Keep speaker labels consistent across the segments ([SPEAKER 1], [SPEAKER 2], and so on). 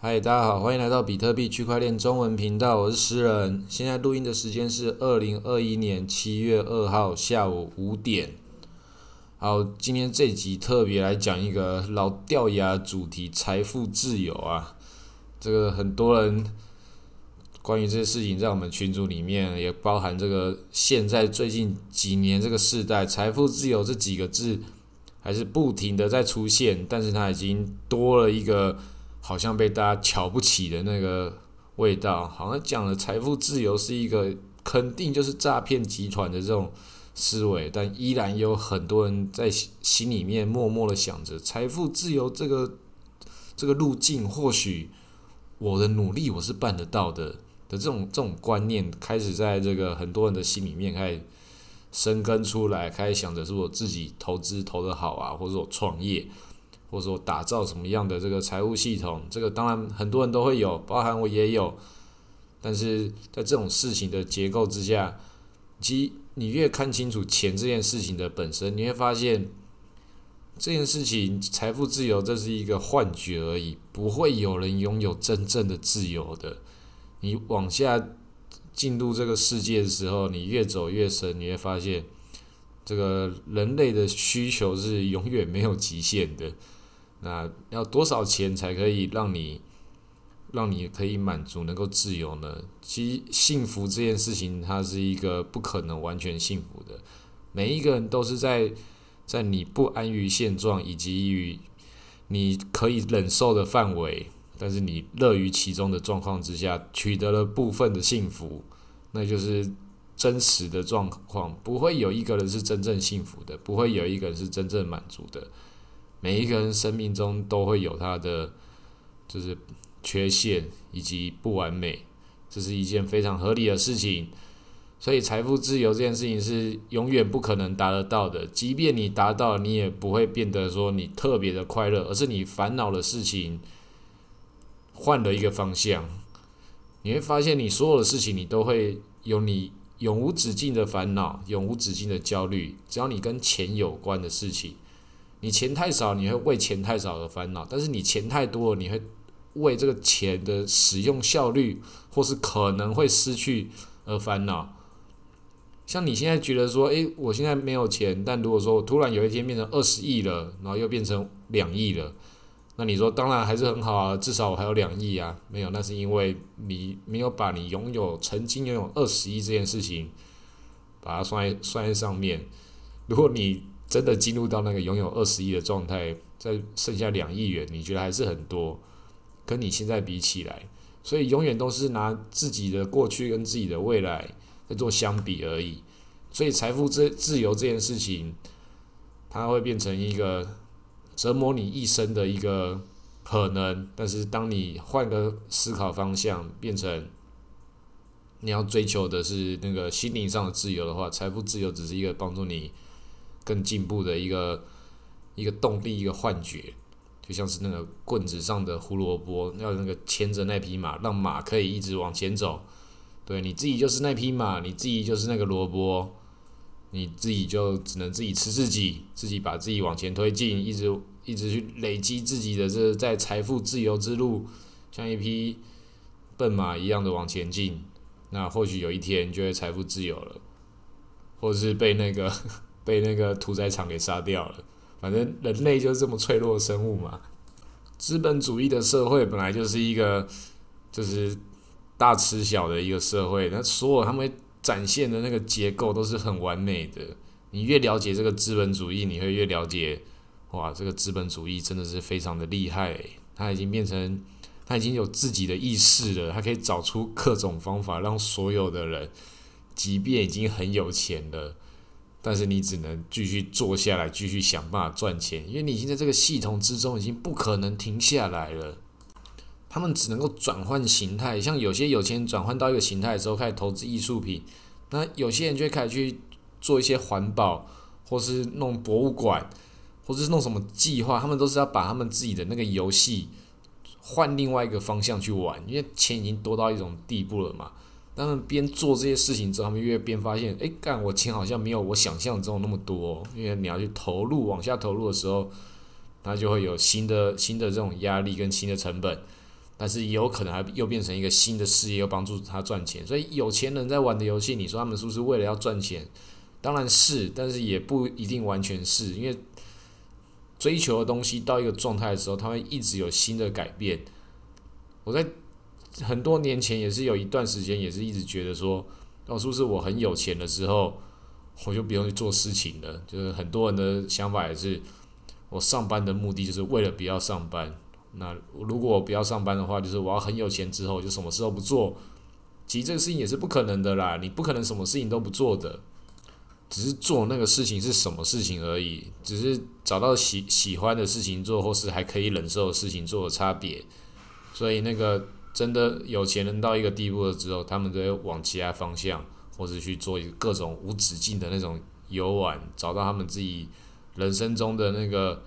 [SPEAKER 1] 嗨，大家好，欢迎来到比特币区块链中文频道，我是诗人。现在录音的时间是二零二一年七月二号下午五点。好，今天这集特别来讲一个老掉牙主题——财富自由啊。这个很多人关于这些事情，在我们群组里面也包含这个现在最近几年这个时代，财富自由这几个字还是不停的在出现，但是它已经多了一个。好像被大家瞧不起的那个味道，好像讲了财富自由是一个肯定就是诈骗集团的这种思维，但依然有很多人在心里面默默的想着财富自由这个这个路径，或许我的努力我是办得到的的这种这种观念，开始在这个很多人的心里面开始生根出来，开始想着是我自己投资投得好啊，或者我创业。或者说打造什么样的这个财务系统，这个当然很多人都会有，包含我也有。但是在这种事情的结构之下，其实你越看清楚钱这件事情的本身，你会发现这件事情财富自由这是一个幻觉而已，不会有人拥有真正的自由的。你往下进入这个世界的时候，你越走越深，你会发现这个人类的需求是永远没有极限的。那要多少钱才可以让你，让你可以满足、能够自由呢？其实幸福这件事情，它是一个不可能完全幸福的。每一个人都是在在你不安于现状以及于你可以忍受的范围，但是你乐于其中的状况之下，取得了部分的幸福，那就是真实的状况。不会有一个人是真正幸福的，不会有一个人是真正满足的。每一个人生命中都会有他的就是缺陷以及不完美，这是一件非常合理的事情。所以财富自由这件事情是永远不可能达得到的。即便你达到，你也不会变得说你特别的快乐，而是你烦恼的事情换了一个方向。你会发现，你所有的事情你都会有你永无止境的烦恼，永无止境的焦虑。只要你跟钱有关的事情。你钱太少，你会为钱太少而烦恼；但是你钱太多了，你会为这个钱的使用效率或是可能会失去而烦恼。像你现在觉得说，诶，我现在没有钱，但如果说我突然有一天变成二十亿了，然后又变成两亿了，那你说当然还是很好啊，至少我还有两亿啊。没有，那是因为你没有把你拥有曾经拥有二十亿这件事情，把它算在算在上面。如果你真的进入到那个拥有二十亿的状态，再剩下两亿元，你觉得还是很多？跟你现在比起来，所以永远都是拿自己的过去跟自己的未来在做相比而已。所以财富自自由这件事情，它会变成一个折磨你一生的一个可能。但是当你换个思考方向，变成你要追求的是那个心灵上的自由的话，财富自由只是一个帮助你。更进步的一个一个动力，一个幻觉，就像是那个棍子上的胡萝卜，要那个牵着那匹马，让马可以一直往前走。对，你自己就是那匹马，你自己就是那个萝卜，你自己就只能自己吃自己，自己把自己往前推进，一直一直去累积自己的这在财富自由之路，像一匹笨马一样的往前进。那或许有一天就会财富自由了，或者是被那个。被那个屠宰场给杀掉了。反正人类就是这么脆弱的生物嘛。资本主义的社会本来就是一个就是大吃小的一个社会，那所有他们展现的那个结构都是很完美的。你越了解这个资本主义，你会越了解，哇，这个资本主义真的是非常的厉害。它已经变成，它已经有自己的意识了，它可以找出各种方法，让所有的人，即便已经很有钱了。但是你只能继续坐下来，继续想办法赚钱，因为你已经在这个系统之中，已经不可能停下来了。他们只能够转换形态，像有些有钱人转换到一个形态的时候，开始投资艺术品；那有些人就会开始去做一些环保，或是弄博物馆，或是弄什么计划。他们都是要把他们自己的那个游戏换另外一个方向去玩，因为钱已经多到一种地步了嘛。他们边做这些事情之后，他们越边发现，哎，干我钱好像没有我想象中那么多。因为你要去投入，往下投入的时候，他就会有新的新的这种压力跟新的成本。但是也有可能还又变成一个新的事业，又帮助他赚钱。所以有钱人在玩的游戏，你说他们是不是为了要赚钱？当然是，但是也不一定完全是因为追求的东西到一个状态的时候，他会一直有新的改变。我在很多年前也是有一段时间，也是一直觉得说，哦，是不是我很有钱的时候，我就不用去做事情了？就是很多人的想法也是，我上班的目的就是为了不要上班。那如果我不要上班的话，就是我要很有钱之后就什么事都不做。其实这个事情也是不可能的啦，你不可能什么事情都不做的，只是做那个事情是什么事情而已，只是找到喜喜欢的事情做，或是还可以忍受的事情做的差别。所以那个真的有钱人到一个地步了之后，他们都会往其他方向，或是去做一各种无止境的那种游玩，找到他们自己人生中的那个。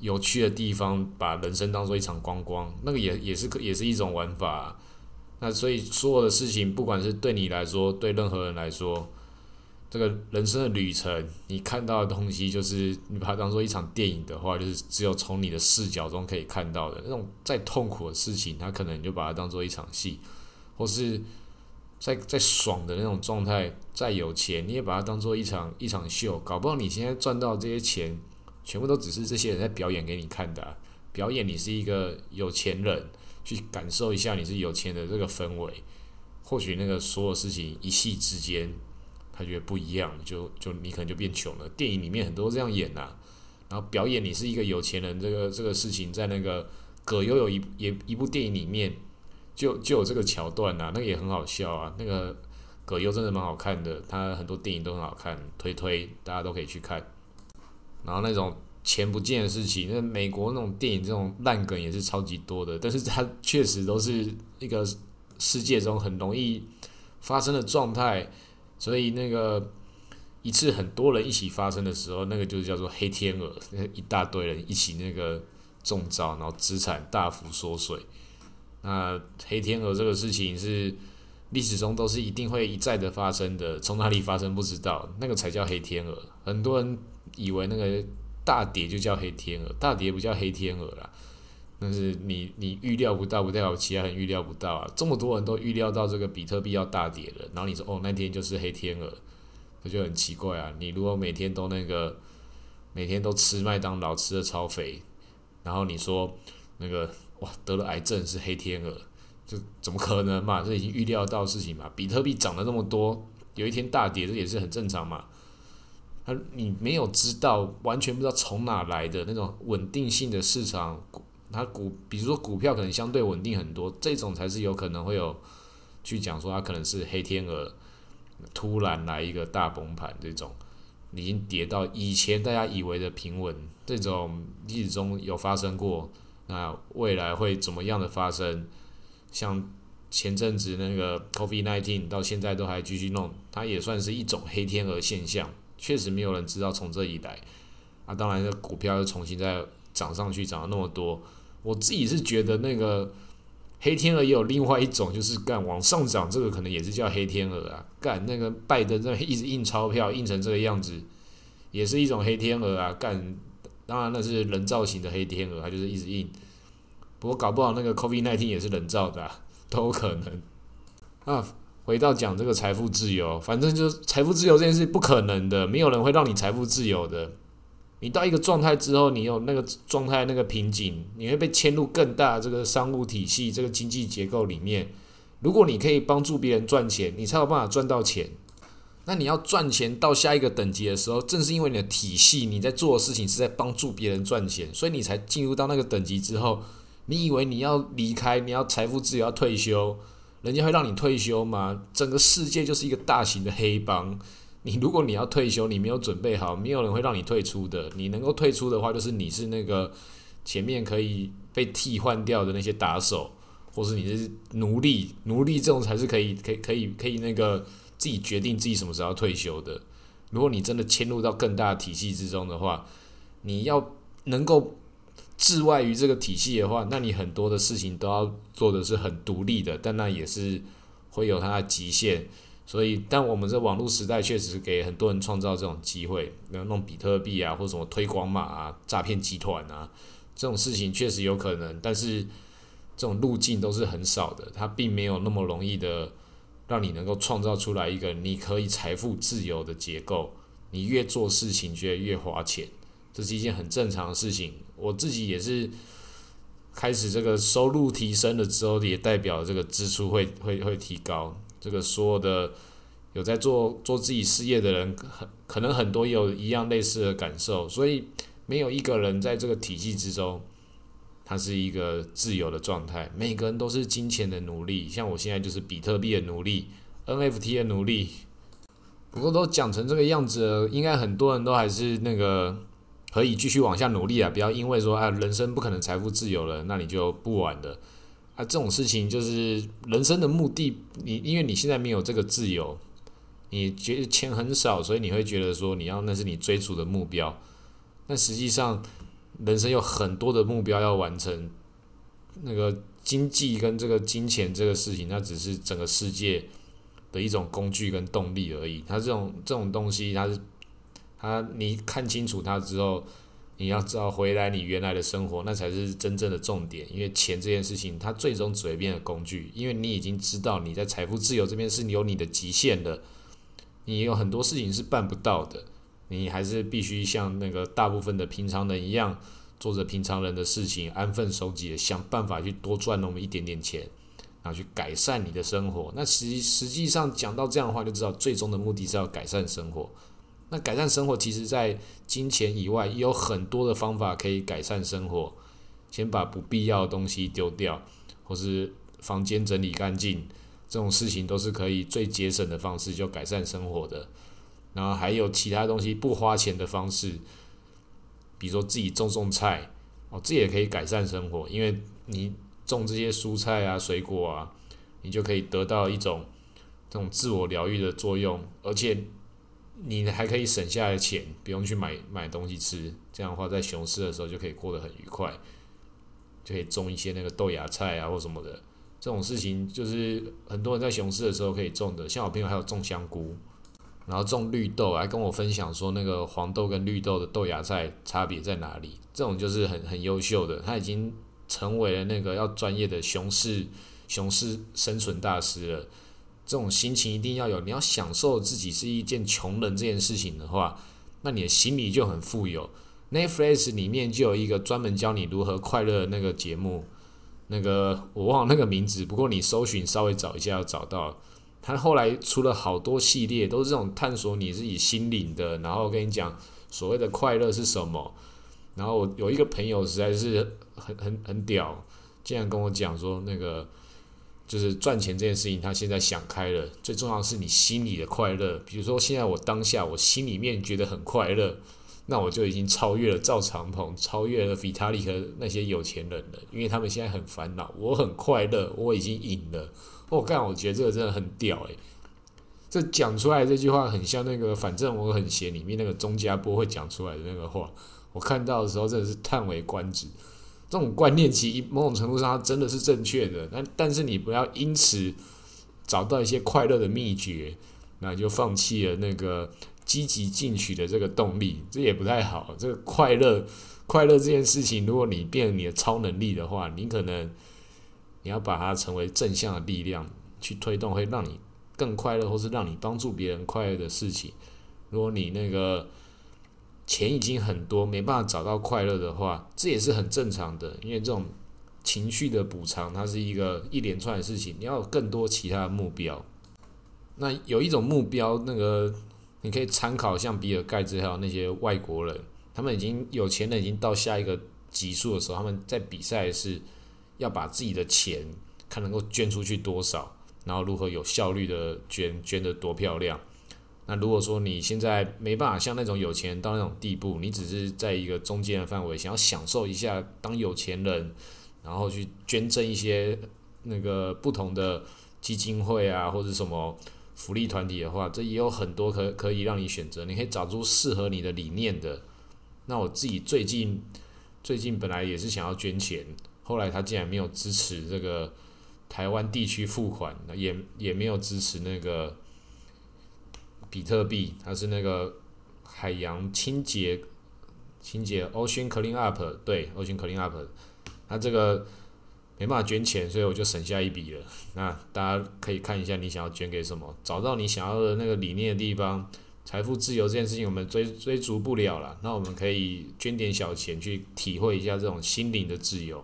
[SPEAKER 1] 有趣的地方，把人生当做一场观光，那个也 也是也是一种玩法。那所以所有的事情，不管是对你来说，对任何人来说，这个人生的旅程，你看到的东西，就是你把它当做一场电影的话，就是只有从你的视角中可以看到的那种再痛苦的事情，他可能你就把它当做一场戏，或是在在爽的那种状态，再有钱，你也把它当做一场一场秀，搞不好你现在赚到这些钱。全部都只是这些人在表演给你看的，表演你是一个有钱人，去感受一下你是有钱的这个氛围。或许那个所有事情一夕之间，他觉得不一样，就就你可能就变穷了。电影里面很多这样演呐，然后表演你是一个有钱人，这个这个事情在那个葛优有一也一部电影里面就就有这个桥段呐，那个也很好笑啊。那个葛优真的蛮好看的，他很多电影都很好看，推推大家都可以去看。然后那种钱不见的事情，那美国那种电影这种烂梗也是超级多的，但是它确实都是一个世界中很容易发生的状态，所以那个一次很多人一起发生的时候，那个就是叫做黑天鹅，那一大堆人一起那个中招，然后资产大幅缩水。那黑天鹅这个事情是历史中都是一定会一再的发生的，从哪里发生不知道，那个才叫黑天鹅，很多人。以为那个大跌就叫黑天鹅，大跌不叫黑天鹅啦。但是你你预料不到，不代表其他人预料不到啊。这么多人都预料到这个比特币要大跌了，然后你说哦那天就是黑天鹅，这就很奇怪啊。你如果每天都那个每天都吃麦当劳吃的超肥，然后你说那个哇得了癌症是黑天鹅，就怎么可能嘛？这已经预料到事情嘛。比特币涨了那么多，有一天大跌，这也是很正常嘛。他你没有知道，完全不知道从哪来的那种稳定性的市场，它股，比如说股票可能相对稳定很多，这种才是有可能会有去讲说它可能是黑天鹅突然来一个大崩盘，这种已经跌到以前大家以为的平稳，这种历史中有发生过，那未来会怎么样的发生？像前阵子那个 COVID nineteen 到现在都还继续弄，它也算是一种黑天鹅现象。确实没有人知道从这以来，啊，当然这股票又重新再涨上去，涨了那么多。我自己是觉得那个黑天鹅也有另外一种，就是干往上涨，这个可能也是叫黑天鹅啊。干那个拜登在一直印钞票，印成这个样子，也是一种黑天鹅啊。干，当然那是人造型的黑天鹅，它就是一直印。不过搞不好那个 COVID nineteen 也是人造的，都有可能啊。回到讲这个财富自由，反正就是财富自由这件事不可能的，没有人会让你财富自由的。你到一个状态之后，你有那个状态那个瓶颈，你会被牵入更大这个商务体系、这个经济结构里面。如果你可以帮助别人赚钱，你才有办法赚到钱。那你要赚钱到下一个等级的时候，正是因为你的体系，你在做的事情是在帮助别人赚钱，所以你才进入到那个等级之后，你以为你要离开，你要财富自由，要退休。人家会让你退休吗？整个世界就是一个大型的黑帮。你如果你要退休，你没有准备好，没有人会让你退出的。你能够退出的话，就是你是那个前面可以被替换掉的那些打手，或是你是奴隶。奴隶这种才是可以、可以、可以、可以那个自己决定自己什么时候退休的。如果你真的迁入到更大的体系之中的话，你要能够。置外于这个体系的话，那你很多的事情都要做的是很独立的，但那也是会有它的极限。所以，但我们这网络时代确实给很多人创造这种机会，那弄比特币啊，或什么推广码啊、诈骗集团啊，这种事情确实有可能。但是，这种路径都是很少的，它并没有那么容易的让你能够创造出来一个你可以财富自由的结构。你越做事情，觉得越花钱，这是一件很正常的事情。我自己也是开始这个收入提升了之后，也代表这个支出会会会提高。这个所有的有在做做自己事业的人，很可能很多有一样类似的感受，所以没有一个人在这个体系之中，他是一个自由的状态。每个人都是金钱的奴隶，像我现在就是比特币的奴隶，NFT 的奴隶。不过都讲成这个样子，应该很多人都还是那个可以继续往下努力啊！不要因为说啊，人生不可能财富自由了，那你就不玩了啊！这种事情就是人生的目的，你因为你现在没有这个自由，你觉得钱很少，所以你会觉得说你要那是你追逐的目标，但实际上人生有很多的目标要完成，那个经济跟这个金钱这个事情，那只是整个世界。的一种工具跟动力而已，它这种这种东西，它是它你看清楚它之后，你要知道回来你原来的生活，那才是真正的重点。因为钱这件事情，它最终只会变成工具，因为你已经知道你在财富自由这边是有你的极限的，你有很多事情是办不到的，你还是必须像那个大部分的平常人一样，做着平常人的事情，安分守己的想办法去多赚那么一点点钱。然后去改善你的生活，那实实际上讲到这样的话，就知道最终的目的是要改善生活。那改善生活，其实在金钱以外，也有很多的方法可以改善生活。先把不必要的东西丢掉，或是房间整理干净，这种事情都是可以最节省的方式，就改善生活的。然后还有其他东西不花钱的方式，比如说自己种种菜，哦，这也可以改善生活，因为你。种这些蔬菜啊、水果啊，你就可以得到一种这种自我疗愈的作用，而且你还可以省下来钱，不用去买买东西吃。这样的话，在熊市的时候就可以过得很愉快，就可以种一些那个豆芽菜啊或什么的。这种事情就是很多人在熊市的时候可以种的。像我朋友还有种香菇，然后种绿豆，还跟我分享说那个黄豆跟绿豆的豆芽菜差别在哪里。这种就是很很优秀的，他已经。成为了那个要专业的熊市熊市生存大师了，这种心情一定要有。你要享受自己是一件穷人这件事情的话，那你的心里就很富有。Netflix 里面就有一个专门教你如何快乐的那个节目，那个我忘了那个名字，不过你搜寻稍微找一下要找到。他后来出了好多系列，都是这种探索你自己心灵的，然后跟你讲所谓的快乐是什么。然后我有一个朋友实在是很很很屌，竟然跟我讲说那个就是赚钱这件事情，他现在想开了。最重要的是你心里的快乐。比如说现在我当下我心里面觉得很快乐，那我就已经超越了赵长鹏，超越了比塔利和那些有钱人了。因为他们现在很烦恼，我很快乐，我已经赢了。我干，我觉得这个真的很屌诶。这讲出来这句话很像那个反正我很闲里面那个钟家波会讲出来的那个话。我看到的时候真的是叹为观止，这种观念其实某种程度上它真的是正确的，但但是你不要因此找到一些快乐的秘诀，那就放弃了那个积极进取的这个动力，这也不太好。这个快乐快乐这件事情，如果你变你的超能力的话，你可能你要把它成为正向的力量去推动，会让你更快乐，或是让你帮助别人快乐的事情。如果你那个。钱已经很多，没办法找到快乐的话，这也是很正常的。因为这种情绪的补偿，它是一个一连串的事情。你要有更多其他的目标。那有一种目标，那个你可以参考，像比尔盖茨还有那些外国人，他们已经有钱人已经到下一个级数的时候，他们在比赛是要把自己的钱看能够捐出去多少，然后如何有效率的捐，捐得多漂亮。那如果说你现在没办法像那种有钱人到那种地步，你只是在一个中间的范围，想要享受一下当有钱人，然后去捐赠一些那个不同的基金会啊，或者什么福利团体的话，这也有很多可可以让你选择，你可以找出适合你的理念的。那我自己最近最近本来也是想要捐钱，后来他竟然没有支持这个台湾地区付款，也也没有支持那个。比特币，它是那个海洋清洁清洁，Ocean Clean Up，对，Ocean Clean Up，它这个没办法捐钱，所以我就省下一笔了。那大家可以看一下你想要捐给什么，找到你想要的那个理念的地方。财富自由这件事情我们追追逐不了了，那我们可以捐点小钱去体会一下这种心灵的自由。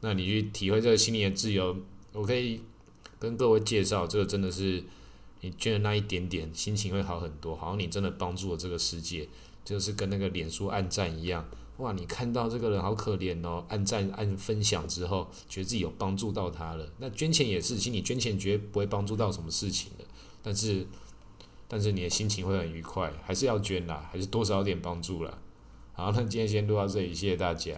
[SPEAKER 1] 那你去体会这个心灵的自由，我可以跟各位介绍，这个真的是你捐的那一点点，心情会好很多，好像你真的帮助了这个世界，就是跟那个脸书暗赞一样。哇，你看到这个人好可怜哦，按赞按分享之后，觉得自己有帮助到他了。那捐钱也是，其实你捐钱绝对不会帮助到什么事情的，但是，但是你的心情会很愉快，还是要捐啦，还是多少点帮助啦。好，那今天先录到这里，谢谢大家。